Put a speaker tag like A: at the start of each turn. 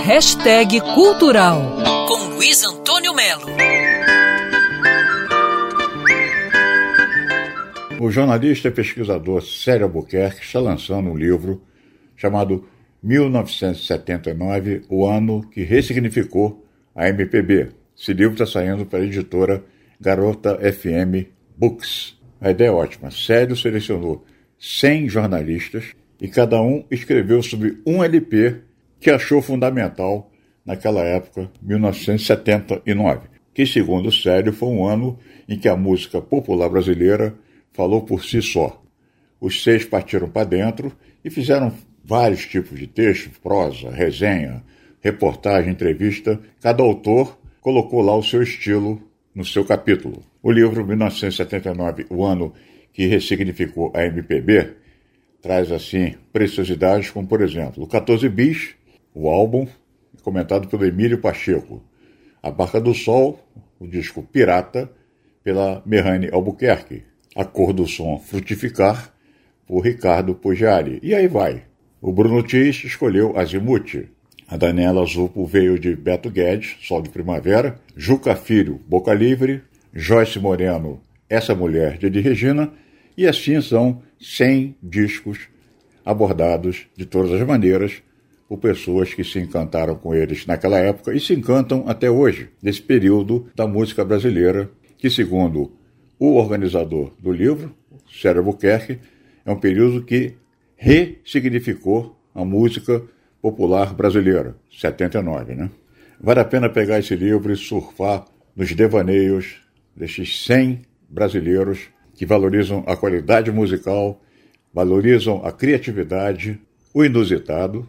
A: Hashtag Cultural com Luiz Antônio Melo.
B: O jornalista e pesquisador Célio Albuquerque está lançando um livro chamado 1979, o ano que ressignificou a MPB. Esse livro está saindo para a editora Garota FM Books. A ideia é ótima. Célio selecionou 100 jornalistas e cada um escreveu sobre um LP que achou fundamental naquela época, 1979, que, segundo Célio, foi um ano em que a música popular brasileira falou por si só. Os seis partiram para dentro e fizeram vários tipos de textos, prosa, resenha, reportagem, entrevista. Cada autor colocou lá o seu estilo no seu capítulo. O livro 1979, o ano que ressignificou a MPB, traz assim preciosidades como, por exemplo, o 14 Bis, o álbum, comentado pelo Emílio Pacheco, A Barca do Sol, o disco Pirata, pela Merrane Albuquerque, A Cor do Som Frutificar, por Ricardo Pugiari. E aí vai. O Bruno Tis escolheu Azimuth. A Daniela Zupo veio de Beto Guedes, Sol de Primavera. Juca Filho, Boca Livre. Joyce Moreno, Essa Mulher, de Regina. E assim são 100 discos abordados de todas as maneiras por pessoas que se encantaram com eles naquela época e se encantam até hoje, nesse período da música brasileira, que, segundo o organizador do livro, Sérgio Buquerque, é um período que ressignificou a música popular brasileira, 79, né? Vale a pena pegar esse livro e surfar nos devaneios destes 100 brasileiros que valorizam a qualidade musical, valorizam a criatividade, o inusitado,